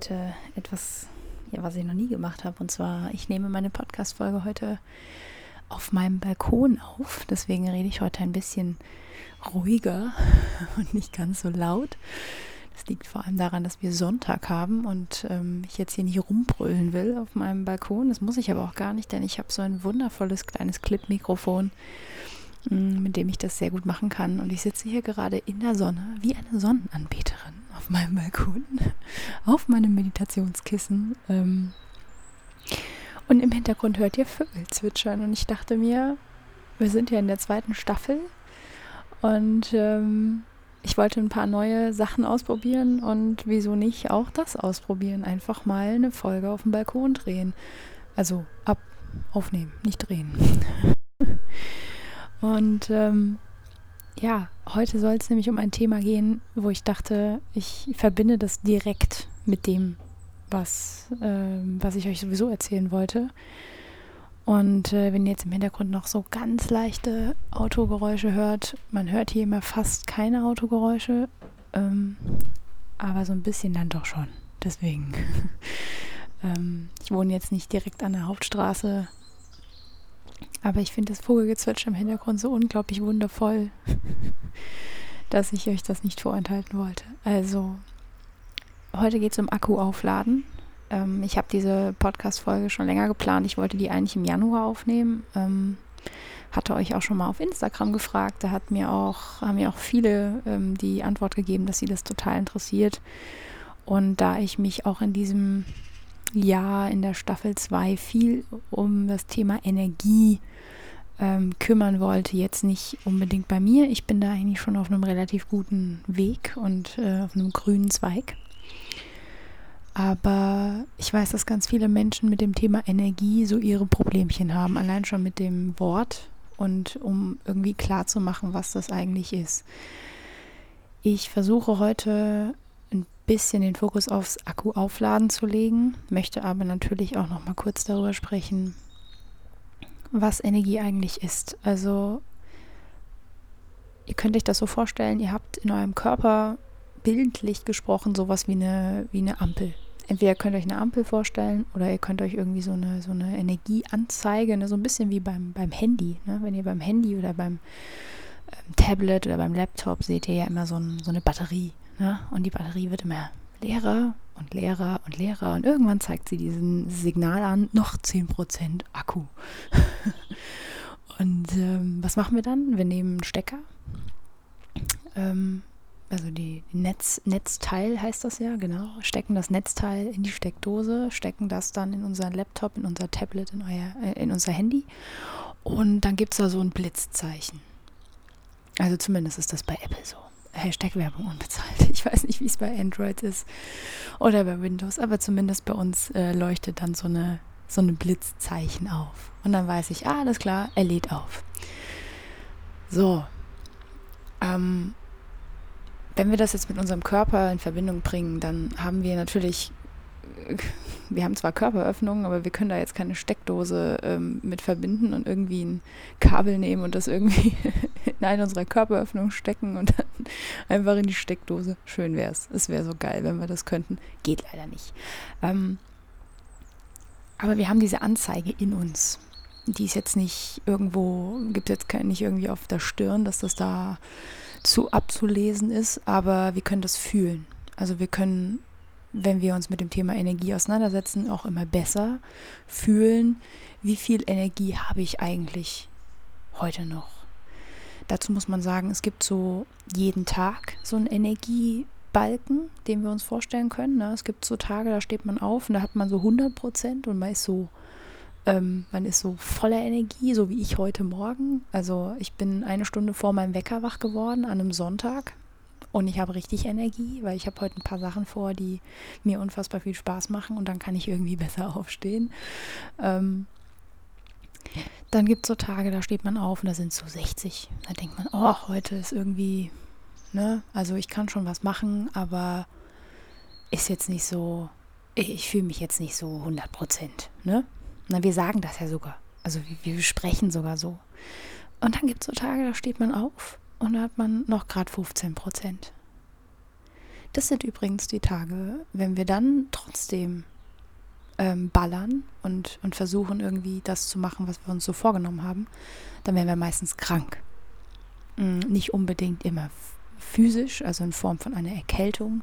heute etwas, ja, was ich noch nie gemacht habe. Und zwar, ich nehme meine Podcast-Folge heute auf meinem Balkon auf. Deswegen rede ich heute ein bisschen ruhiger und nicht ganz so laut. Das liegt vor allem daran, dass wir Sonntag haben und ähm, ich jetzt hier nicht rumbrüllen will auf meinem Balkon. Das muss ich aber auch gar nicht, denn ich habe so ein wundervolles kleines Clip-Mikrofon Mm, mit dem ich das sehr gut machen kann. Und ich sitze hier gerade in der Sonne, wie eine Sonnenanbeterin auf meinem Balkon, auf meinem Meditationskissen. Ähm, und im Hintergrund hört ihr Vögel zwitschern. Und ich dachte mir, wir sind ja in der zweiten Staffel und ähm, ich wollte ein paar neue Sachen ausprobieren und wieso nicht auch das ausprobieren? Einfach mal eine Folge auf dem Balkon drehen. Also ab, aufnehmen, nicht drehen. Und ähm, ja, heute soll es nämlich um ein Thema gehen, wo ich dachte, ich verbinde das direkt mit dem, was, äh, was ich euch sowieso erzählen wollte. Und äh, wenn ihr jetzt im Hintergrund noch so ganz leichte Autogeräusche hört, man hört hier immer fast keine Autogeräusche, ähm, aber so ein bisschen dann doch schon. Deswegen. ähm, ich wohne jetzt nicht direkt an der Hauptstraße, aber ich finde das Vogelgezwitscher im Hintergrund so unglaublich wundervoll, dass ich euch das nicht vorenthalten wollte. Also, heute geht es um Akku aufladen. Ähm, ich habe diese Podcast-Folge schon länger geplant. Ich wollte die eigentlich im Januar aufnehmen. Ähm, hatte euch auch schon mal auf Instagram gefragt. Da hat mir auch, haben mir auch viele ähm, die Antwort gegeben, dass sie das total interessiert. Und da ich mich auch in diesem Jahr in der Staffel 2 viel um das Thema Energie ähm, kümmern wollte. Jetzt nicht unbedingt bei mir. Ich bin da eigentlich schon auf einem relativ guten Weg und äh, auf einem grünen Zweig. Aber ich weiß, dass ganz viele Menschen mit dem Thema Energie so ihre Problemchen haben, allein schon mit dem Wort und um irgendwie klar zu machen, was das eigentlich ist. Ich versuche heute bisschen den Fokus aufs Akku-Aufladen zu legen, möchte aber natürlich auch noch mal kurz darüber sprechen, was Energie eigentlich ist. Also ihr könnt euch das so vorstellen, ihr habt in eurem Körper bildlich gesprochen sowas wie eine, wie eine Ampel. Entweder könnt ihr euch eine Ampel vorstellen oder ihr könnt euch irgendwie so eine, so eine Energieanzeige, ne, so ein bisschen wie beim, beim Handy. Ne? Wenn ihr beim Handy oder beim ähm, Tablet oder beim Laptop seht ihr ja immer so, ein, so eine Batterie. Ne? Und die Batterie wird immer leerer und leerer und leerer und irgendwann zeigt sie diesen Signal an, noch 10% Akku. und ähm, was machen wir dann? Wir nehmen einen Stecker, ähm, also die, Netz, Netzteil heißt das ja, genau, stecken das Netzteil in die Steckdose, stecken das dann in unseren Laptop, in unser Tablet, in, euer, äh, in unser Handy und dann gibt es da so ein Blitzzeichen. Also zumindest ist das bei Apple so. Hashtag Werbung unbezahlt. Ich weiß nicht, wie es bei Android ist oder bei Windows, aber zumindest bei uns äh, leuchtet dann so eine, so eine Blitzzeichen auf. Und dann weiß ich, ah, alles klar, er lädt auf. So. Ähm, wenn wir das jetzt mit unserem Körper in Verbindung bringen, dann haben wir natürlich wir haben zwar Körperöffnungen, aber wir können da jetzt keine Steckdose ähm, mit verbinden und irgendwie ein Kabel nehmen und das irgendwie in eine unserer Körperöffnungen stecken und dann einfach in die Steckdose. Schön wäre es. Es wäre so geil, wenn wir das könnten. Geht leider nicht. Ähm, aber wir haben diese Anzeige in uns. Die ist jetzt nicht irgendwo, gibt jetzt nicht irgendwie auf der Stirn, dass das da zu abzulesen ist, aber wir können das fühlen. Also wir können wenn wir uns mit dem Thema Energie auseinandersetzen, auch immer besser fühlen, wie viel Energie habe ich eigentlich heute noch. Dazu muss man sagen, es gibt so jeden Tag so einen Energiebalken, den wir uns vorstellen können. Ne? Es gibt so Tage, da steht man auf und da hat man so 100 Prozent und man ist so, ähm, man ist so voller Energie, so wie ich heute Morgen. Also ich bin eine Stunde vor meinem Wecker wach geworden an einem Sonntag und ich habe richtig Energie, weil ich habe heute ein paar Sachen vor, die mir unfassbar viel Spaß machen und dann kann ich irgendwie besser aufstehen. Ähm, dann gibt es so Tage, da steht man auf und da sind so 60. Da denkt man, oh, heute ist irgendwie, ne, also ich kann schon was machen, aber ist jetzt nicht so, ich, ich fühle mich jetzt nicht so 100 Prozent, ne? Na, wir sagen das ja sogar. Also wir, wir sprechen sogar so. Und dann gibt es so Tage, da steht man auf und da hat man noch gerade 15 Prozent. Das sind übrigens die Tage, wenn wir dann trotzdem ähm, ballern und, und versuchen irgendwie das zu machen, was wir uns so vorgenommen haben, dann werden wir meistens krank. Mm, nicht unbedingt immer physisch, also in Form von einer Erkältung,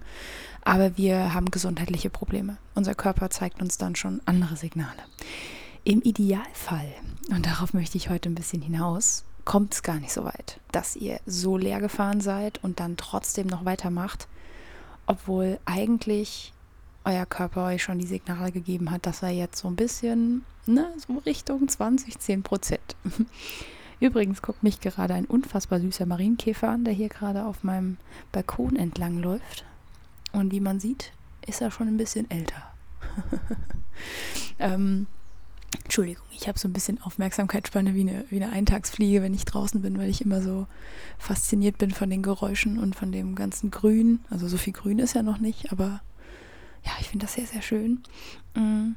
aber wir haben gesundheitliche Probleme. Unser Körper zeigt uns dann schon andere Signale. Im Idealfall, und darauf möchte ich heute ein bisschen hinaus, kommt es gar nicht so weit, dass ihr so leer gefahren seid und dann trotzdem noch weitermacht, obwohl eigentlich euer Körper euch schon die Signale gegeben hat, dass er jetzt so ein bisschen, ne, so Richtung 20, 10 Prozent. Übrigens guckt mich gerade ein unfassbar süßer Marienkäfer an, der hier gerade auf meinem Balkon entlang läuft. Und wie man sieht, ist er schon ein bisschen älter. ähm, Entschuldigung, ich habe so ein bisschen Aufmerksamkeitsspanne wie eine, wie eine Eintagsfliege, wenn ich draußen bin, weil ich immer so fasziniert bin von den Geräuschen und von dem ganzen Grün. Also so viel Grün ist ja noch nicht, aber ja, ich finde das sehr, sehr schön. Mm.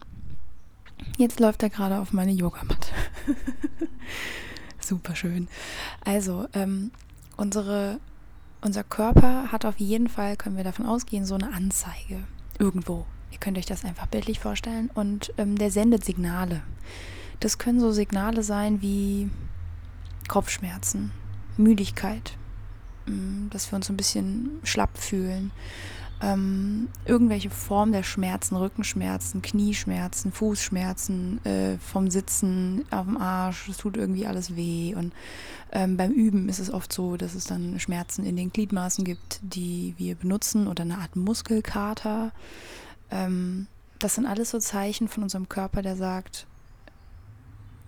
Jetzt läuft er gerade auf meine Yogamatte. Super schön. Also, ähm, unsere, unser Körper hat auf jeden Fall, können wir davon ausgehen, so eine Anzeige irgendwo. Ihr könnt euch das einfach bildlich vorstellen. Und ähm, der sendet Signale. Das können so Signale sein wie Kopfschmerzen, Müdigkeit, mm, dass wir uns ein bisschen schlapp fühlen, ähm, irgendwelche Formen der Schmerzen, Rückenschmerzen, Knieschmerzen, Fußschmerzen, äh, vom Sitzen auf dem Arsch, es tut irgendwie alles weh. Und ähm, beim Üben ist es oft so, dass es dann Schmerzen in den Gliedmaßen gibt, die wir benutzen oder eine Art Muskelkater. Ähm, das sind alles so Zeichen von unserem Körper, der sagt,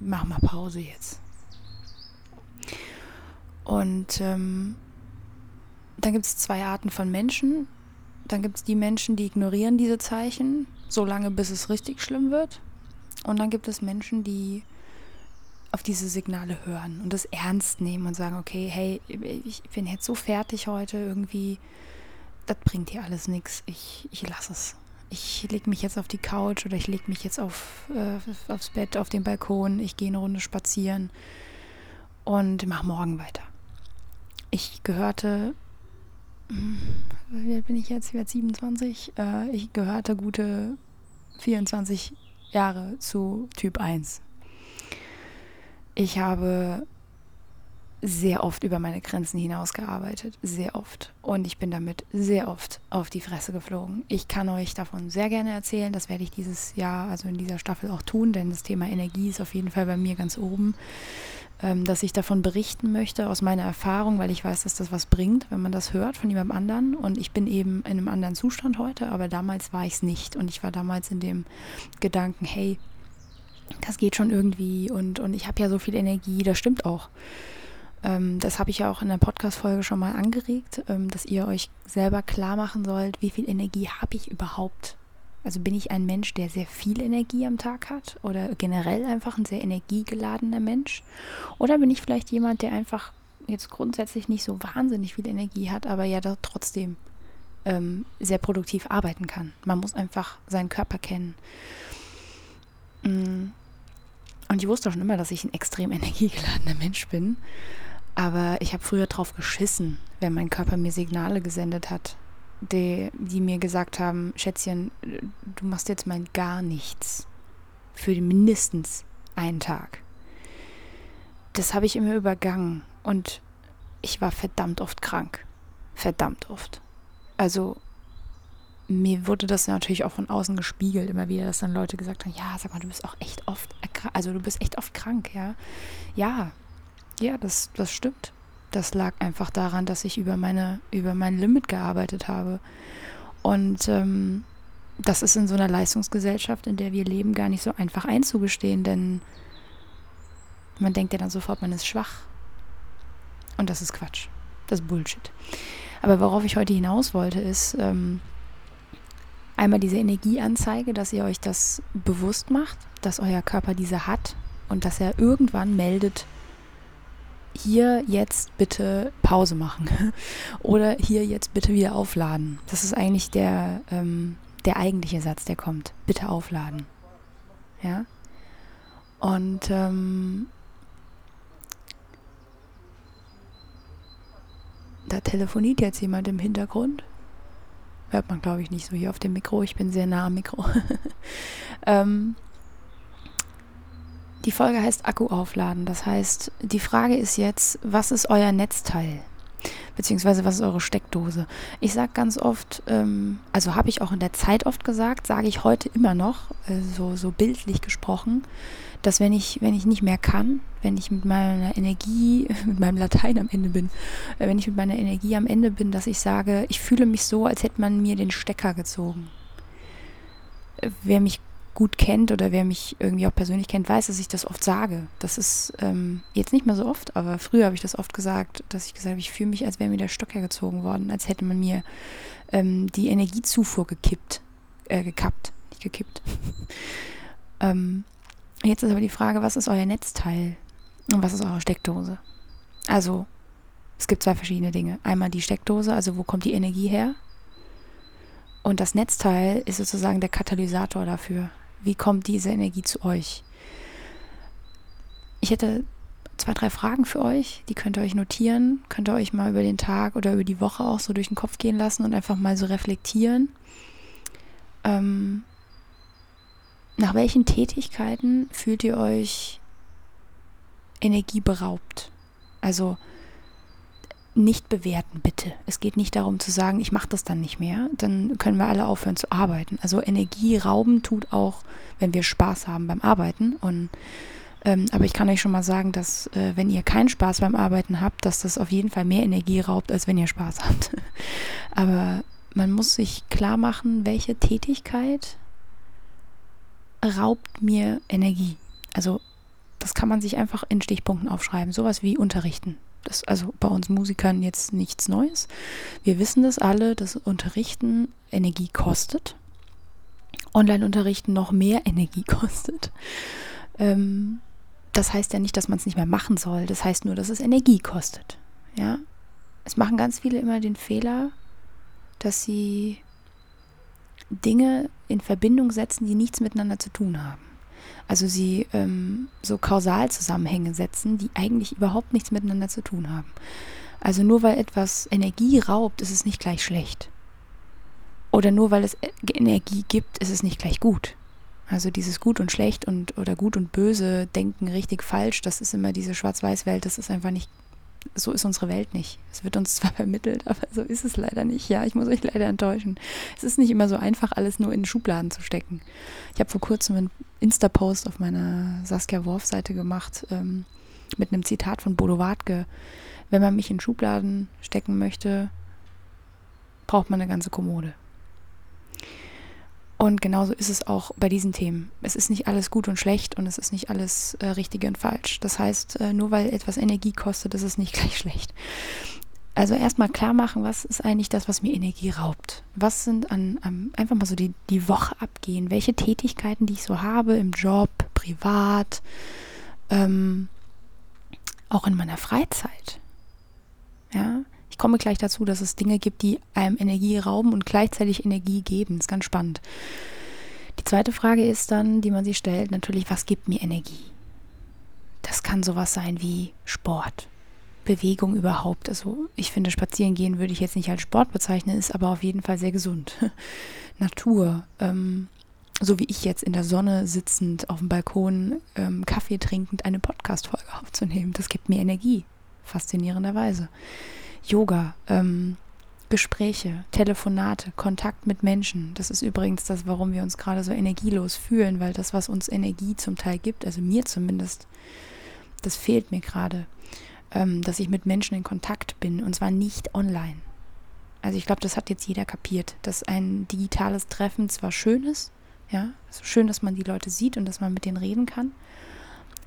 mach mal Pause jetzt. Und ähm, dann gibt es zwei Arten von Menschen. Dann gibt es die Menschen, die ignorieren diese Zeichen, solange bis es richtig schlimm wird. Und dann gibt es Menschen, die auf diese Signale hören und das ernst nehmen und sagen, okay, hey, ich bin jetzt so fertig heute, irgendwie, das bringt hier alles nichts, ich, ich lasse es. Ich lege mich jetzt auf die Couch oder ich lege mich jetzt auf, äh, aufs Bett, auf den Balkon, ich gehe eine Runde spazieren und mache morgen weiter. Ich gehörte wie alt bin ich jetzt? Ich werde 27. Äh, ich gehörte gute 24 Jahre zu Typ 1. Ich habe sehr oft über meine Grenzen hinausgearbeitet, sehr oft. Und ich bin damit sehr oft auf die Fresse geflogen. Ich kann euch davon sehr gerne erzählen, das werde ich dieses Jahr, also in dieser Staffel auch tun, denn das Thema Energie ist auf jeden Fall bei mir ganz oben ähm, dass ich davon berichten möchte aus meiner Erfahrung, weil ich weiß, dass das was bringt, wenn man das hört von jemandem anderen. Und ich bin eben in einem anderen Zustand heute, aber damals war ich es nicht. Und ich war damals in dem Gedanken, hey, das geht schon irgendwie und, und ich habe ja so viel Energie, das stimmt auch. Ähm, das habe ich ja auch in der Podcast-Folge schon mal angeregt, ähm, dass ihr euch selber klar machen sollt, wie viel Energie habe ich überhaupt also bin ich ein Mensch, der sehr viel Energie am Tag hat oder generell einfach ein sehr energiegeladener Mensch? Oder bin ich vielleicht jemand, der einfach jetzt grundsätzlich nicht so wahnsinnig viel Energie hat, aber ja doch trotzdem ähm, sehr produktiv arbeiten kann? Man muss einfach seinen Körper kennen. Mm. Und ich wusste schon immer, dass ich ein extrem energiegeladener Mensch bin. Aber ich habe früher drauf geschissen, wenn mein Körper mir Signale gesendet hat, die, die mir gesagt haben, Schätzchen, du machst jetzt mal gar nichts für mindestens einen Tag. Das habe ich immer übergangen und ich war verdammt oft krank. Verdammt oft. Also mir wurde das natürlich auch von außen gespiegelt, immer wieder, dass dann Leute gesagt haben, ja, sag mal, du bist auch echt oft, also du bist echt oft krank, ja. Ja, ja, das, das stimmt das lag einfach daran, dass ich über meine, über mein Limit gearbeitet habe. Und ähm, das ist in so einer Leistungsgesellschaft, in der wir leben, gar nicht so einfach einzugestehen, denn man denkt ja dann sofort, man ist schwach. Und das ist Quatsch. Das ist Bullshit. Aber worauf ich heute hinaus wollte, ist ähm, einmal diese Energieanzeige, dass ihr euch das bewusst macht, dass euer Körper diese hat und dass er irgendwann meldet, hier jetzt bitte Pause machen oder hier jetzt bitte wieder aufladen. Das ist eigentlich der, ähm, der eigentliche Satz, der kommt. Bitte aufladen. Ja. Und ähm, da telefoniert jetzt jemand im Hintergrund. Hört man, glaube ich, nicht so hier auf dem Mikro. Ich bin sehr nah am Mikro. ähm, die Folge heißt Akku aufladen. Das heißt, die Frage ist jetzt, was ist euer Netzteil? Beziehungsweise was ist eure Steckdose? Ich sage ganz oft, ähm, also habe ich auch in der Zeit oft gesagt, sage ich heute immer noch, äh, so, so bildlich gesprochen, dass wenn ich, wenn ich nicht mehr kann, wenn ich mit meiner Energie, mit meinem Latein am Ende bin, äh, wenn ich mit meiner Energie am Ende bin, dass ich sage, ich fühle mich so, als hätte man mir den Stecker gezogen. Wer mich gut kennt oder wer mich irgendwie auch persönlich kennt, weiß, dass ich das oft sage. Das ist ähm, jetzt nicht mehr so oft, aber früher habe ich das oft gesagt, dass ich gesagt habe, ich fühle mich, als wäre mir der Stocker gezogen worden, als hätte man mir ähm, die Energiezufuhr gekippt, äh, gekappt, nicht gekippt. ähm, Jetzt ist aber die Frage, was ist euer Netzteil und was ist eure Steckdose? Also, es gibt zwei verschiedene Dinge. Einmal die Steckdose, also wo kommt die Energie her? Und das Netzteil ist sozusagen der Katalysator dafür. Wie kommt diese Energie zu euch? Ich hätte zwei, drei Fragen für euch, die könnt ihr euch notieren, könnt ihr euch mal über den Tag oder über die Woche auch so durch den Kopf gehen lassen und einfach mal so reflektieren. Ähm, nach welchen Tätigkeiten fühlt ihr euch energieberaubt? Also nicht bewerten, bitte. Es geht nicht darum zu sagen, ich mache das dann nicht mehr. Dann können wir alle aufhören zu arbeiten. Also Energie rauben tut auch, wenn wir Spaß haben beim Arbeiten. Und ähm, aber ich kann euch schon mal sagen, dass äh, wenn ihr keinen Spaß beim Arbeiten habt, dass das auf jeden Fall mehr Energie raubt, als wenn ihr Spaß habt. aber man muss sich klar machen, welche Tätigkeit raubt mir Energie. Also das kann man sich einfach in Stichpunkten aufschreiben. Sowas wie Unterrichten. Das also bei uns Musikern jetzt nichts Neues. Wir wissen das alle, dass Unterrichten Energie kostet. Online-Unterrichten noch mehr Energie kostet. Ähm, das heißt ja nicht, dass man es nicht mehr machen soll. Das heißt nur, dass es Energie kostet. Ja, es machen ganz viele immer den Fehler, dass sie Dinge in Verbindung setzen, die nichts miteinander zu tun haben. Also sie ähm, so Kausalzusammenhänge setzen, die eigentlich überhaupt nichts miteinander zu tun haben. Also nur weil etwas Energie raubt, ist es nicht gleich schlecht. Oder nur weil es Energie gibt, ist es nicht gleich gut. Also dieses gut und schlecht und oder gut und böse denken richtig falsch, das ist immer diese Schwarz-Weiß-Welt, das ist einfach nicht so ist unsere Welt nicht. Es wird uns zwar vermittelt, aber so ist es leider nicht. Ja, ich muss euch leider enttäuschen. Es ist nicht immer so einfach, alles nur in Schubladen zu stecken. Ich habe vor kurzem einen Insta-Post auf meiner Saskia Worf-Seite gemacht ähm, mit einem Zitat von Bodo Wartke. Wenn man mich in Schubladen stecken möchte, braucht man eine ganze Kommode. Und genauso ist es auch bei diesen Themen. Es ist nicht alles gut und schlecht und es ist nicht alles äh, richtig und falsch. Das heißt, äh, nur weil etwas Energie kostet, ist es nicht gleich schlecht. Also erstmal klar machen, was ist eigentlich das, was mir Energie raubt? Was sind an, an einfach mal so die, die Woche abgehen? Welche Tätigkeiten, die ich so habe im Job, privat, ähm, auch in meiner Freizeit? Ja, ich komme gleich dazu, dass es Dinge gibt, die einem Energie rauben und gleichzeitig Energie geben. Das ist ganz spannend. Die zweite Frage ist dann, die man sich stellt, natürlich, was gibt mir Energie? Das kann sowas sein wie Sport, Bewegung überhaupt. Also ich finde, spazieren gehen würde ich jetzt nicht als Sport bezeichnen, ist aber auf jeden Fall sehr gesund. Natur, ähm, so wie ich jetzt in der Sonne sitzend auf dem Balkon ähm, Kaffee trinkend eine Podcast-Folge aufzunehmen, das gibt mir Energie, faszinierenderweise. Yoga, ähm, Gespräche, Telefonate, Kontakt mit Menschen. Das ist übrigens das, warum wir uns gerade so energielos fühlen, weil das, was uns Energie zum Teil gibt, also mir zumindest, das fehlt mir gerade, ähm, dass ich mit Menschen in Kontakt bin und zwar nicht online. Also ich glaube, das hat jetzt jeder kapiert, dass ein digitales Treffen zwar schön ist, ja, also schön, dass man die Leute sieht und dass man mit denen reden kann,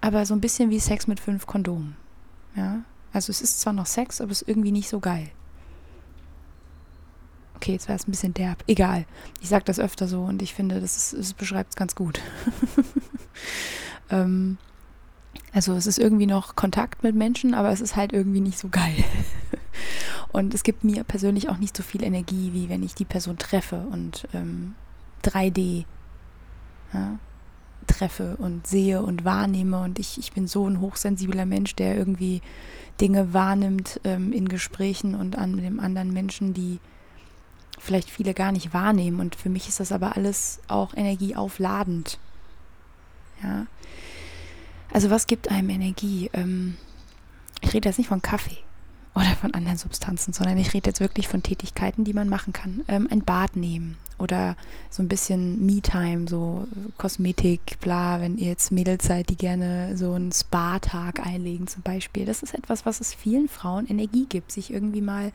aber so ein bisschen wie Sex mit fünf Kondomen, ja, also es ist zwar noch Sex, aber es ist irgendwie nicht so geil. Okay, jetzt war es ein bisschen derb. Egal. Ich sage das öfter so und ich finde, das, das beschreibt es ganz gut. ähm, also es ist irgendwie noch Kontakt mit Menschen, aber es ist halt irgendwie nicht so geil. und es gibt mir persönlich auch nicht so viel Energie, wie wenn ich die Person treffe und ähm, 3D. Ja, treffe und sehe und wahrnehme. Und ich, ich bin so ein hochsensibler Mensch, der irgendwie Dinge wahrnimmt ähm, in Gesprächen und an dem anderen Menschen, die vielleicht viele gar nicht wahrnehmen. Und für mich ist das aber alles auch energieaufladend. Ja. Also was gibt einem Energie? Ähm, ich rede jetzt nicht von Kaffee oder von anderen Substanzen, sondern ich rede jetzt wirklich von Tätigkeiten, die man machen kann. Ähm, ein Bad nehmen oder so ein bisschen Me-Time, so Kosmetik, bla, wenn ihr jetzt Mädels seid, die gerne so einen Spa-Tag einlegen zum Beispiel. Das ist etwas, was es vielen Frauen Energie gibt, sich irgendwie mal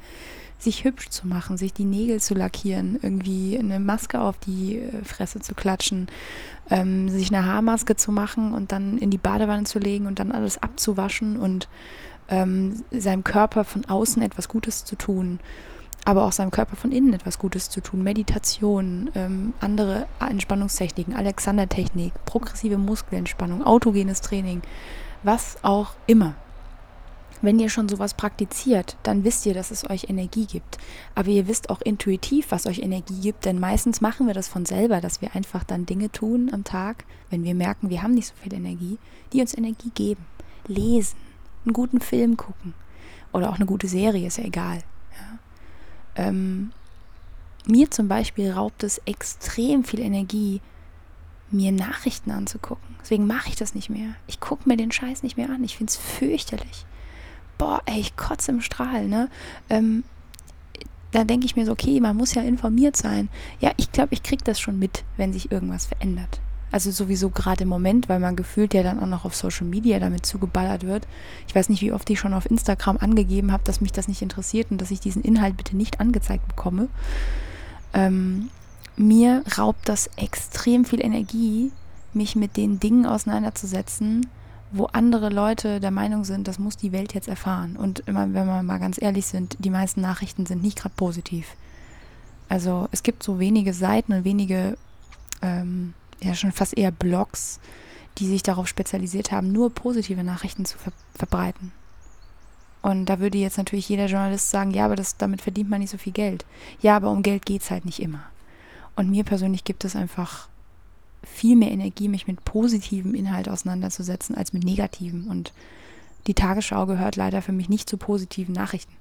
sich hübsch zu machen, sich die Nägel zu lackieren, irgendwie eine Maske auf die äh, Fresse zu klatschen, ähm, sich eine Haarmaske zu machen und dann in die Badewanne zu legen und dann alles abzuwaschen und ähm, seinem Körper von außen etwas Gutes zu tun, aber auch seinem Körper von innen etwas Gutes zu tun. Meditation, ähm, andere Entspannungstechniken, Alexander-Technik, progressive Muskelentspannung, autogenes Training, was auch immer. Wenn ihr schon sowas praktiziert, dann wisst ihr, dass es euch Energie gibt. Aber ihr wisst auch intuitiv, was euch Energie gibt, denn meistens machen wir das von selber, dass wir einfach dann Dinge tun am Tag, wenn wir merken, wir haben nicht so viel Energie, die uns Energie geben. Lesen, einen guten Film gucken oder auch eine gute Serie, ist ja egal. Ja. Ähm, mir zum Beispiel raubt es extrem viel Energie, mir Nachrichten anzugucken. Deswegen mache ich das nicht mehr. Ich gucke mir den Scheiß nicht mehr an. Ich finde es fürchterlich. Boah, ey, ich kotze im Strahl, ne? Ähm, da denke ich mir so, okay, man muss ja informiert sein. Ja, ich glaube, ich kriege das schon mit, wenn sich irgendwas verändert. Also sowieso gerade im Moment, weil man gefühlt ja dann auch noch auf Social Media damit zugeballert wird. Ich weiß nicht, wie oft ich schon auf Instagram angegeben habe, dass mich das nicht interessiert und dass ich diesen Inhalt bitte nicht angezeigt bekomme. Ähm, mir raubt das extrem viel Energie, mich mit den Dingen auseinanderzusetzen, wo andere Leute der Meinung sind, das muss die Welt jetzt erfahren. Und immer, wenn wir mal ganz ehrlich sind, die meisten Nachrichten sind nicht gerade positiv. Also es gibt so wenige Seiten und wenige ähm, ja schon fast eher Blogs, die sich darauf spezialisiert haben, nur positive Nachrichten zu ver verbreiten. Und da würde jetzt natürlich jeder Journalist sagen, ja, aber das, damit verdient man nicht so viel Geld. Ja, aber um Geld geht es halt nicht immer. Und mir persönlich gibt es einfach viel mehr Energie, mich mit positivem Inhalt auseinanderzusetzen, als mit negativem. Und die Tagesschau gehört leider für mich nicht zu positiven Nachrichten.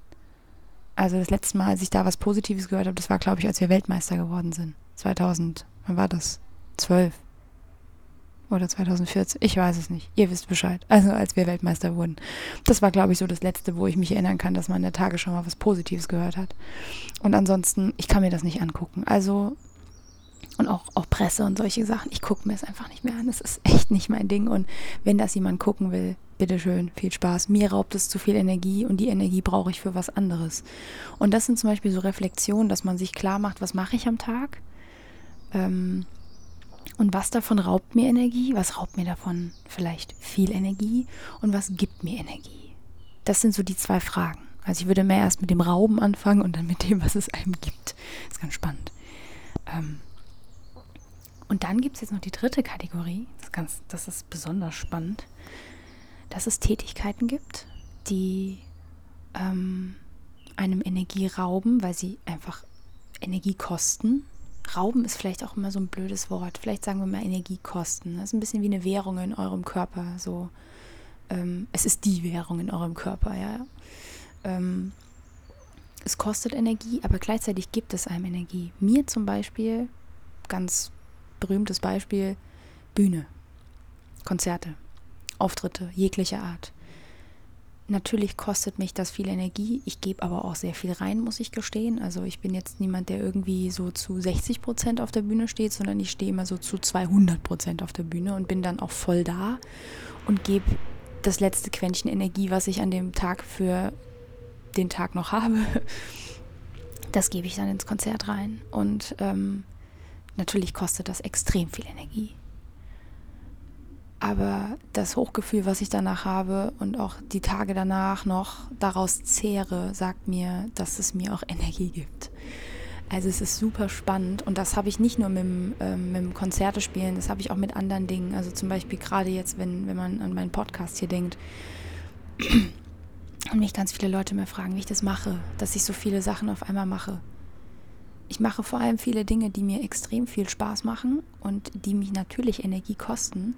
Also das letzte Mal, als ich da was Positives gehört habe, das war, glaube ich, als wir Weltmeister geworden sind. 2000, wann war das? 2012 oder 2014, ich weiß es nicht. Ihr wisst Bescheid. Also als wir Weltmeister wurden. Das war, glaube ich, so das Letzte, wo ich mich erinnern kann, dass man in der Tage schon mal was Positives gehört hat. Und ansonsten, ich kann mir das nicht angucken. Also, und auch, auch Presse und solche Sachen, ich gucke mir es einfach nicht mehr an. Das ist echt nicht mein Ding. Und wenn das jemand gucken will, bitteschön, viel Spaß. Mir raubt es zu viel Energie und die Energie brauche ich für was anderes. Und das sind zum Beispiel so Reflexionen, dass man sich klar macht, was mache ich am Tag? Ähm, und was davon raubt mir Energie? Was raubt mir davon vielleicht viel Energie? Und was gibt mir Energie? Das sind so die zwei Fragen. Also ich würde mehr erst mit dem Rauben anfangen und dann mit dem, was es einem gibt. Das ist ganz spannend. Ähm und dann gibt es jetzt noch die dritte Kategorie. Das ist, ganz, das ist besonders spannend. Dass es Tätigkeiten gibt, die ähm, einem Energie rauben, weil sie einfach Energie kosten Rauben ist vielleicht auch immer so ein blödes Wort. Vielleicht sagen wir mal Energiekosten. Das ist ein bisschen wie eine Währung in eurem Körper. So, ähm, es ist die Währung in eurem Körper, ja. Ähm, es kostet Energie, aber gleichzeitig gibt es einem Energie. Mir zum Beispiel, ganz berühmtes Beispiel, Bühne, Konzerte, Auftritte jeglicher Art. Natürlich kostet mich das viel Energie. Ich gebe aber auch sehr viel rein, muss ich gestehen. Also ich bin jetzt niemand, der irgendwie so zu 60 Prozent auf der Bühne steht, sondern ich stehe immer so zu 200 Prozent auf der Bühne und bin dann auch voll da und gebe das letzte Quäntchen Energie, was ich an dem Tag für den Tag noch habe, das gebe ich dann ins Konzert rein. Und ähm, natürlich kostet das extrem viel Energie. Aber das Hochgefühl, was ich danach habe und auch die Tage danach noch daraus zehre, sagt mir, dass es mir auch Energie gibt. Also es ist super spannend und das habe ich nicht nur mit dem, ähm, mit dem Konzerte spielen, das habe ich auch mit anderen Dingen. Also zum Beispiel gerade jetzt, wenn, wenn man an meinen Podcast hier denkt und mich ganz viele Leute mehr fragen, wie ich das mache, dass ich so viele Sachen auf einmal mache. Ich mache vor allem viele Dinge, die mir extrem viel Spaß machen und die mich natürlich Energie kosten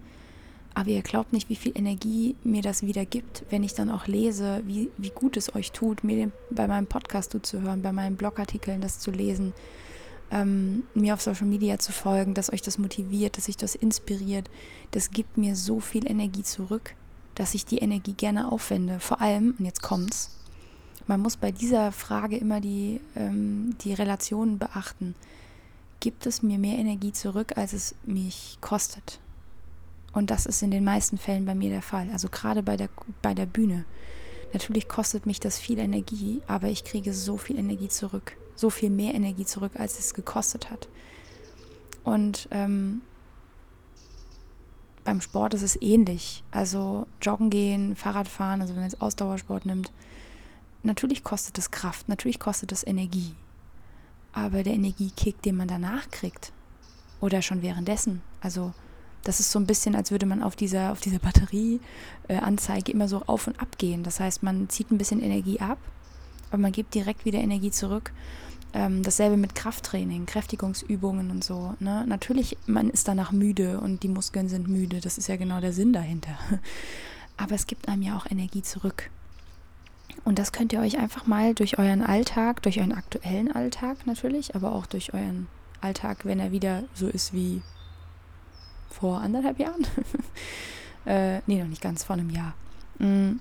Aber ihr glaubt nicht, wie viel Energie mir das wieder gibt, wenn ich dann auch lese, wie, wie gut es euch tut, mir den, bei meinem Podcast zuzuhören, bei meinen Blogartikeln das zu lesen, ähm, mir auf Social Media zu folgen, dass euch das motiviert, dass sich das inspiriert. Das gibt mir so viel Energie zurück, dass ich die Energie gerne aufwende. Vor allem, und jetzt kommt's, man muss bei dieser Frage immer die, ähm, die Relationen beachten. Gibt es mir mehr Energie zurück, als es mich kostet? Und das ist in den meisten Fällen bei mir der Fall. Also gerade bei der, bei der Bühne. Natürlich kostet mich das viel Energie, aber ich kriege so viel Energie zurück. So viel mehr Energie zurück, als es gekostet hat. Und ähm, beim Sport ist es ähnlich. Also joggen gehen, Fahrrad fahren, also wenn man jetzt Ausdauersport nimmt, natürlich kostet es Kraft, natürlich kostet es Energie. Aber der Energiekick, den man danach kriegt, oder schon währenddessen, also das ist so ein bisschen, als würde man auf dieser, auf dieser Batterieanzeige äh, immer so auf und ab gehen. Das heißt, man zieht ein bisschen Energie ab, aber man gibt direkt wieder Energie zurück. Ähm, dasselbe mit Krafttraining, Kräftigungsübungen und so. Ne? Natürlich, man ist danach müde und die Muskeln sind müde. Das ist ja genau der Sinn dahinter. Aber es gibt einem ja auch Energie zurück. Und das könnt ihr euch einfach mal durch euren Alltag, durch euren aktuellen Alltag natürlich, aber auch durch euren Alltag, wenn er wieder so ist wie vor anderthalb Jahren. äh, nee, noch nicht ganz, vor einem Jahr. Mhm.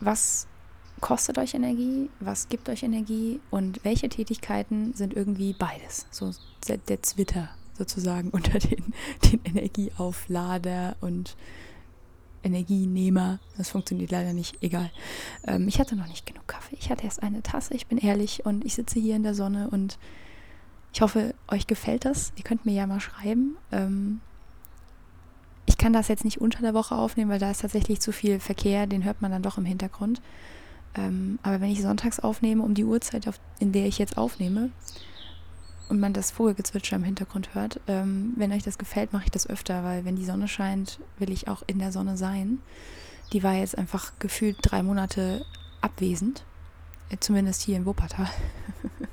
Was kostet euch Energie? Was gibt euch Energie? Und welche Tätigkeiten sind irgendwie beides? So der Zwitter sozusagen unter den, den Energieauflader und Energienehmer. Das funktioniert leider nicht, egal. Ähm, ich hatte noch nicht genug Kaffee. Ich hatte erst eine Tasse, ich bin ehrlich und ich sitze hier in der Sonne und ich hoffe, euch gefällt das. Ihr könnt mir ja mal schreiben. Ähm, ich kann das jetzt nicht unter der Woche aufnehmen, weil da ist tatsächlich zu viel Verkehr, den hört man dann doch im Hintergrund. Ähm, aber wenn ich sonntags aufnehme, um die Uhrzeit, auf, in der ich jetzt aufnehme, und man das Vogelgezwitscher im Hintergrund hört. Ähm, wenn euch das gefällt, mache ich das öfter, weil wenn die Sonne scheint, will ich auch in der Sonne sein. Die war jetzt einfach gefühlt drei Monate abwesend, äh, zumindest hier in Wuppertal.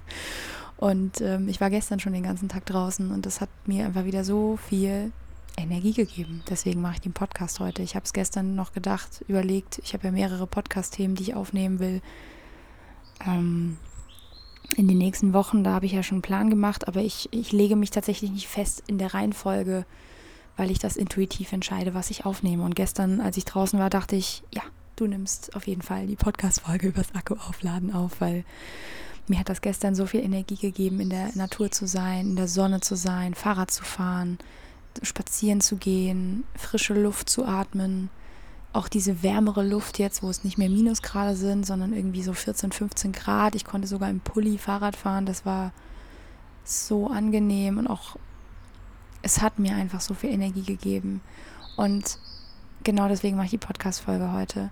und ähm, ich war gestern schon den ganzen Tag draußen und das hat mir einfach wieder so viel Energie gegeben. Deswegen mache ich den Podcast heute. Ich habe es gestern noch gedacht, überlegt. Ich habe ja mehrere Podcast-Themen, die ich aufnehmen will. Ähm, in den nächsten Wochen, da habe ich ja schon einen Plan gemacht, aber ich, ich lege mich tatsächlich nicht fest in der Reihenfolge, weil ich das intuitiv entscheide, was ich aufnehme. Und gestern, als ich draußen war, dachte ich, ja, du nimmst auf jeden Fall die Podcast-Folge übers Akkuaufladen auf, weil mir hat das gestern so viel Energie gegeben, in der Natur zu sein, in der Sonne zu sein, Fahrrad zu fahren, spazieren zu gehen, frische Luft zu atmen auch diese wärmere Luft jetzt, wo es nicht mehr Minusgrade sind, sondern irgendwie so 14, 15 Grad. Ich konnte sogar im Pulli Fahrrad fahren. Das war so angenehm und auch es hat mir einfach so viel Energie gegeben. Und genau deswegen mache ich die Podcast-Folge heute.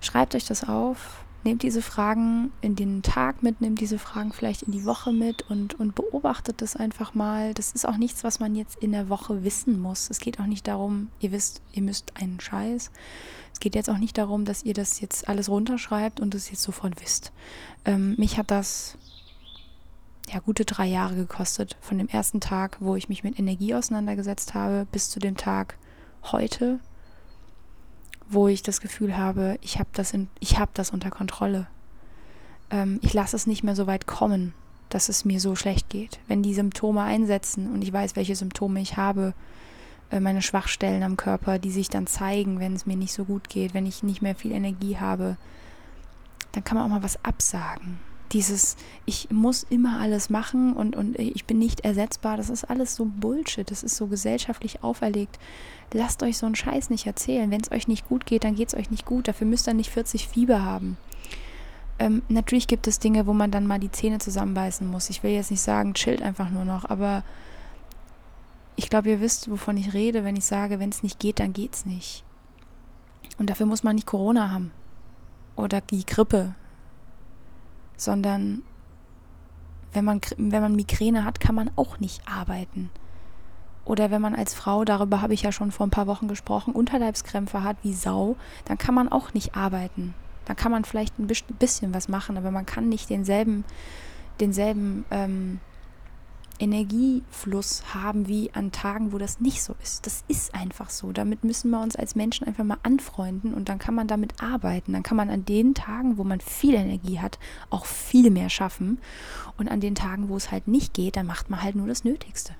Schreibt euch das auf, nehmt diese Fragen in den Tag mit, nehmt diese Fragen vielleicht in die Woche mit und, und beobachtet das einfach mal. Das ist auch nichts, was man jetzt in der Woche wissen muss. Es geht auch nicht darum, ihr wisst, ihr müsst einen Scheiß. Es geht jetzt auch nicht darum, dass ihr das jetzt alles runterschreibt und es jetzt sofort wisst. Ähm, mich hat das ja gute drei Jahre gekostet. Von dem ersten Tag, wo ich mich mit Energie auseinandergesetzt habe, bis zu dem Tag heute, wo ich das Gefühl habe, ich habe das, hab das unter Kontrolle. Ähm, ich lasse es nicht mehr so weit kommen, dass es mir so schlecht geht. Wenn die Symptome einsetzen und ich weiß, welche Symptome ich habe, äh, meine Schwachstellen am Körper, die sich dann zeigen, wenn es mir nicht so gut geht, wenn ich nicht mehr viel Energie habe, dann kann man auch mal was absagen. Dieses, ich muss immer alles machen und, und ich bin nicht ersetzbar, das ist alles so Bullshit, das ist so gesellschaftlich auferlegt. Lasst euch so einen Scheiß nicht erzählen. Wenn es euch nicht gut geht, dann geht es euch nicht gut. Dafür müsst ihr nicht 40 Fieber haben. Ähm, natürlich gibt es Dinge, wo man dann mal die Zähne zusammenbeißen muss. Ich will jetzt nicht sagen, chillt einfach nur noch, aber ich glaube, ihr wisst, wovon ich rede, wenn ich sage, wenn es nicht geht, dann geht es nicht. Und dafür muss man nicht Corona haben oder die Grippe, sondern wenn man, wenn man Migräne hat, kann man auch nicht arbeiten. Oder wenn man als Frau, darüber habe ich ja schon vor ein paar Wochen gesprochen, Unterleibskrämpfe hat wie Sau, dann kann man auch nicht arbeiten. Dann kann man vielleicht ein bisschen was machen, aber man kann nicht denselben, denselben ähm, Energiefluss haben wie an Tagen, wo das nicht so ist. Das ist einfach so. Damit müssen wir uns als Menschen einfach mal anfreunden und dann kann man damit arbeiten. Dann kann man an den Tagen, wo man viel Energie hat, auch viel mehr schaffen. Und an den Tagen, wo es halt nicht geht, dann macht man halt nur das Nötigste.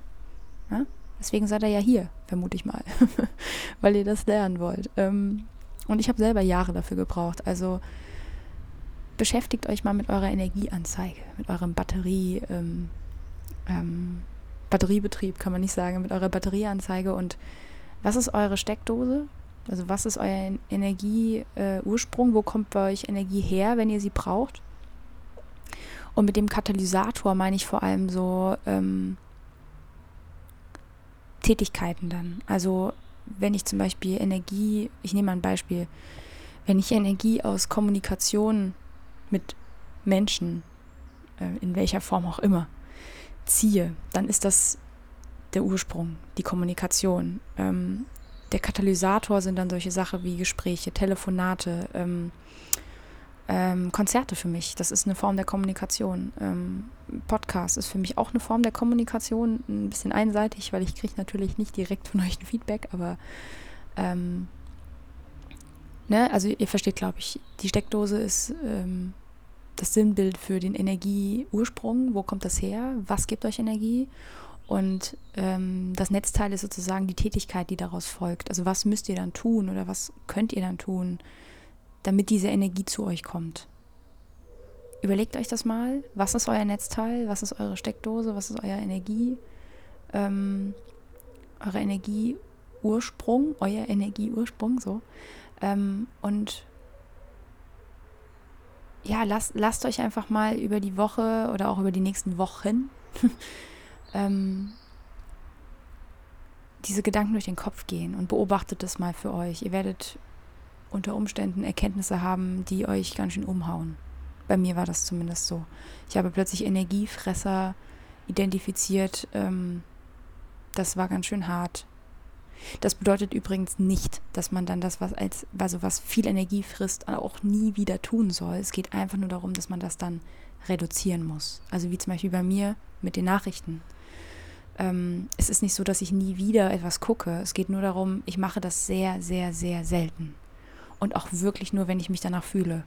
Ja? Deswegen seid ihr ja hier, vermute ich mal, weil ihr das lernen wollt. Ähm, und ich habe selber Jahre dafür gebraucht. Also beschäftigt euch mal mit eurer Energieanzeige, mit eurem Batterie. Ähm, ähm, Batteriebetrieb, kann man nicht sagen, mit eurer Batterieanzeige und was ist eure Steckdose? Also was ist euer Energieursprung? Äh, Wo kommt bei euch Energie her, wenn ihr sie braucht? Und mit dem Katalysator meine ich vor allem so ähm, Tätigkeiten dann. Also wenn ich zum Beispiel Energie, ich nehme mal ein Beispiel, wenn ich Energie aus Kommunikation mit Menschen, äh, in welcher Form auch immer, ziehe, dann ist das der Ursprung, die Kommunikation. Ähm, der Katalysator sind dann solche Sachen wie Gespräche, Telefonate, ähm, ähm, Konzerte für mich. Das ist eine Form der Kommunikation. Ähm, Podcast ist für mich auch eine Form der Kommunikation. Ein bisschen einseitig, weil ich kriege natürlich nicht direkt von euch ein Feedback, aber ähm, ne, also ihr versteht, glaube ich, die Steckdose ist ähm, das Sinnbild für den Energieursprung. Wo kommt das her? Was gibt euch Energie? Und ähm, das Netzteil ist sozusagen die Tätigkeit, die daraus folgt. Also was müsst ihr dann tun oder was könnt ihr dann tun, damit diese Energie zu euch kommt? Überlegt euch das mal. Was ist euer Netzteil? Was ist eure Steckdose? Was ist euer Energie? Ähm, eure Energieursprung, euer Energieursprung, so. Ähm, und ja, lasst, lasst euch einfach mal über die Woche oder auch über die nächsten Wochen ähm, diese Gedanken durch den Kopf gehen und beobachtet das mal für euch. Ihr werdet unter Umständen Erkenntnisse haben, die euch ganz schön umhauen. Bei mir war das zumindest so. Ich habe plötzlich Energiefresser identifiziert. Ähm, das war ganz schön hart. Das bedeutet übrigens nicht, dass man dann das, was als, also was viel Energie frisst, auch nie wieder tun soll. Es geht einfach nur darum, dass man das dann reduzieren muss. Also wie zum Beispiel bei mir mit den Nachrichten. Ähm, es ist nicht so, dass ich nie wieder etwas gucke. Es geht nur darum, ich mache das sehr, sehr, sehr selten. Und auch wirklich nur, wenn ich mich danach fühle.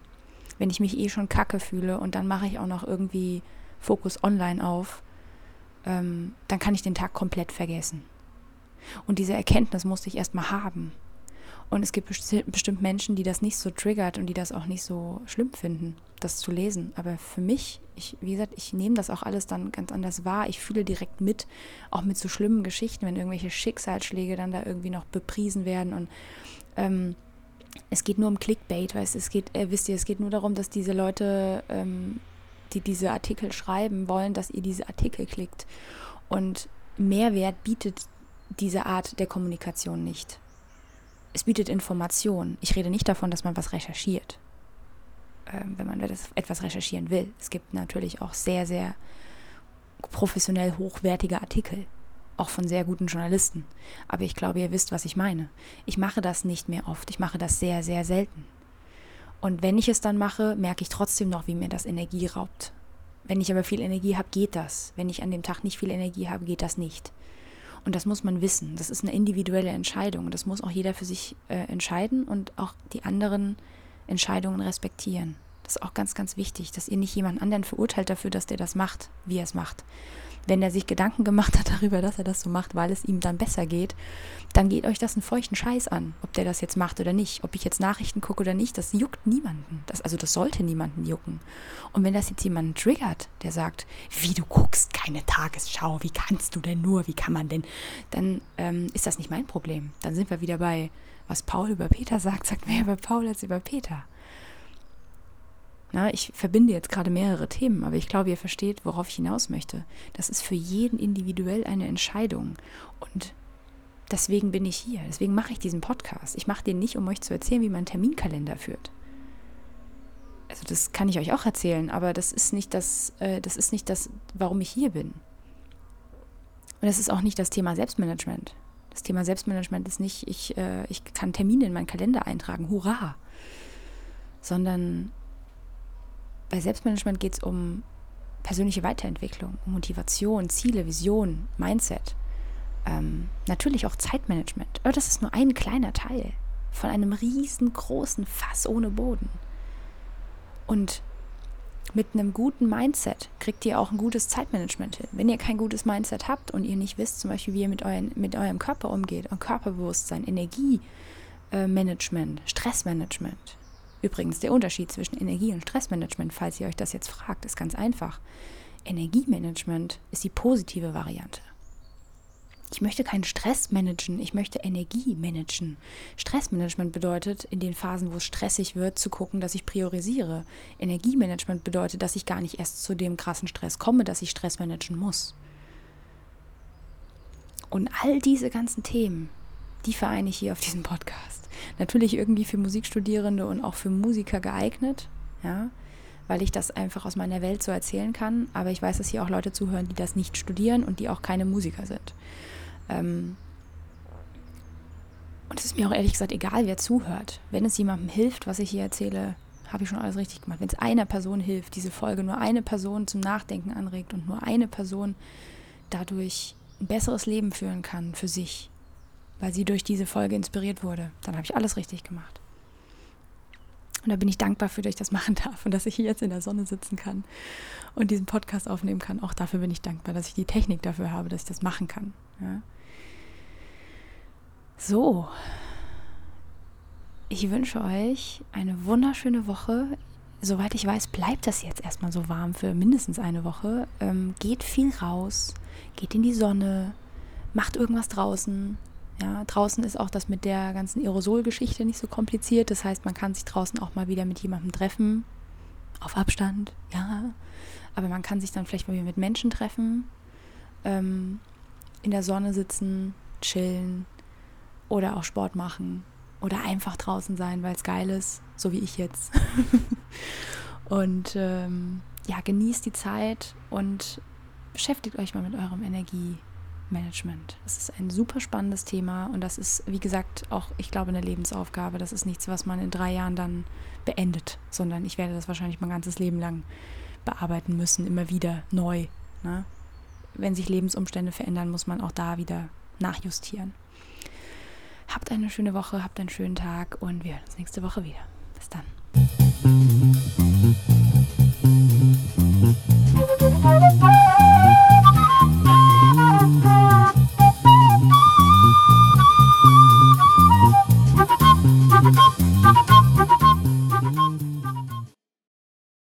Wenn ich mich eh schon kacke fühle und dann mache ich auch noch irgendwie Fokus online auf, ähm, dann kann ich den Tag komplett vergessen. Und diese Erkenntnis musste ich erstmal haben. Und es gibt bestimmt Menschen, die das nicht so triggert und die das auch nicht so schlimm finden, das zu lesen. Aber für mich, ich, wie gesagt, ich nehme das auch alles dann ganz anders wahr. Ich fühle direkt mit, auch mit so schlimmen Geschichten, wenn irgendwelche Schicksalsschläge dann da irgendwie noch bepriesen werden. Und ähm, es geht nur um Clickbait, weißt es geht, äh, wisst ihr, es geht nur darum, dass diese Leute, ähm, die diese Artikel schreiben, wollen, dass ihr diese Artikel klickt. Und Mehrwert bietet diese Art der Kommunikation nicht. Es bietet Information. Ich rede nicht davon, dass man was recherchiert, ähm, wenn man etwas recherchieren will. Es gibt natürlich auch sehr, sehr professionell hochwertige Artikel, auch von sehr guten Journalisten. Aber ich glaube, ihr wisst, was ich meine. Ich mache das nicht mehr oft. Ich mache das sehr, sehr selten. Und wenn ich es dann mache, merke ich trotzdem noch, wie mir das Energie raubt. Wenn ich aber viel Energie habe, geht das. Wenn ich an dem Tag nicht viel Energie habe, geht das nicht. Und das muss man wissen. Das ist eine individuelle Entscheidung. Das muss auch jeder für sich äh, entscheiden und auch die anderen Entscheidungen respektieren. Das ist auch ganz, ganz wichtig, dass ihr nicht jemand anderen verurteilt dafür, dass der das macht, wie er es macht wenn er sich Gedanken gemacht hat darüber, dass er das so macht, weil es ihm dann besser geht, dann geht euch das einen feuchten Scheiß an, ob der das jetzt macht oder nicht. Ob ich jetzt Nachrichten gucke oder nicht, das juckt niemanden. Das, also das sollte niemanden jucken. Und wenn das jetzt jemanden triggert, der sagt, wie du guckst keine Tagesschau, wie kannst du denn nur, wie kann man denn, dann ähm, ist das nicht mein Problem. Dann sind wir wieder bei, was Paul über Peter sagt, sagt mehr über Paul als über Peter. Na, ich verbinde jetzt gerade mehrere Themen, aber ich glaube, ihr versteht, worauf ich hinaus möchte. Das ist für jeden individuell eine Entscheidung. Und deswegen bin ich hier. Deswegen mache ich diesen Podcast. Ich mache den nicht, um euch zu erzählen, wie man Terminkalender führt. Also das kann ich euch auch erzählen, aber das ist nicht das, äh, das ist nicht das, warum ich hier bin. Und das ist auch nicht das Thema Selbstmanagement. Das Thema Selbstmanagement ist nicht, ich, äh, ich kann Termine in meinen Kalender eintragen, hurra. Sondern bei Selbstmanagement geht es um persönliche Weiterentwicklung, Motivation, Ziele, Vision, Mindset. Ähm, natürlich auch Zeitmanagement. Aber das ist nur ein kleiner Teil von einem riesengroßen Fass ohne Boden. Und mit einem guten Mindset kriegt ihr auch ein gutes Zeitmanagement hin. Wenn ihr kein gutes Mindset habt und ihr nicht wisst, zum Beispiel, wie ihr mit, euren, mit eurem Körper umgeht, und Körperbewusstsein, Energiemanagement, Stressmanagement. Übrigens, der Unterschied zwischen Energie- und Stressmanagement, falls ihr euch das jetzt fragt, ist ganz einfach. Energiemanagement ist die positive Variante. Ich möchte keinen Stress managen, ich möchte Energie managen. Stressmanagement bedeutet, in den Phasen, wo es stressig wird, zu gucken, dass ich priorisiere. Energiemanagement bedeutet, dass ich gar nicht erst zu dem krassen Stress komme, dass ich Stress managen muss. Und all diese ganzen Themen, die vereine ich hier auf diesem Podcast. Natürlich irgendwie für Musikstudierende und auch für Musiker geeignet, ja, weil ich das einfach aus meiner Welt so erzählen kann. Aber ich weiß, dass hier auch Leute zuhören, die das nicht studieren und die auch keine Musiker sind. Ähm und es ist mir auch ehrlich gesagt egal, wer zuhört. Wenn es jemandem hilft, was ich hier erzähle, habe ich schon alles richtig gemacht. Wenn es einer Person hilft, diese Folge nur eine Person zum Nachdenken anregt und nur eine Person dadurch ein besseres Leben führen kann für sich, weil sie durch diese Folge inspiriert wurde, dann habe ich alles richtig gemacht. Und da bin ich dankbar für, dass ich das machen darf und dass ich hier jetzt in der Sonne sitzen kann und diesen Podcast aufnehmen kann. Auch dafür bin ich dankbar, dass ich die Technik dafür habe, dass ich das machen kann. Ja. So, ich wünsche euch eine wunderschöne Woche. Soweit ich weiß, bleibt das jetzt erstmal so warm für mindestens eine Woche. Ähm, geht viel raus, geht in die Sonne, macht irgendwas draußen. Ja, draußen ist auch das mit der ganzen Aerosol-Geschichte nicht so kompliziert. Das heißt, man kann sich draußen auch mal wieder mit jemandem treffen. Auf Abstand, ja. Aber man kann sich dann vielleicht mal wieder mit Menschen treffen. Ähm, in der Sonne sitzen, chillen oder auch Sport machen oder einfach draußen sein, weil es geil ist, so wie ich jetzt. und ähm, ja, genießt die Zeit und beschäftigt euch mal mit eurem Energiemanagement. Das ist ein super spannendes Thema und das ist, wie gesagt, auch, ich glaube, eine Lebensaufgabe. Das ist nichts, was man in drei Jahren dann beendet, sondern ich werde das wahrscheinlich mein ganzes Leben lang bearbeiten müssen, immer wieder neu. Ne? wenn sich Lebensumstände verändern, muss man auch da wieder nachjustieren. Habt eine schöne Woche, habt einen schönen Tag und wir hören uns nächste Woche wieder. Bis dann.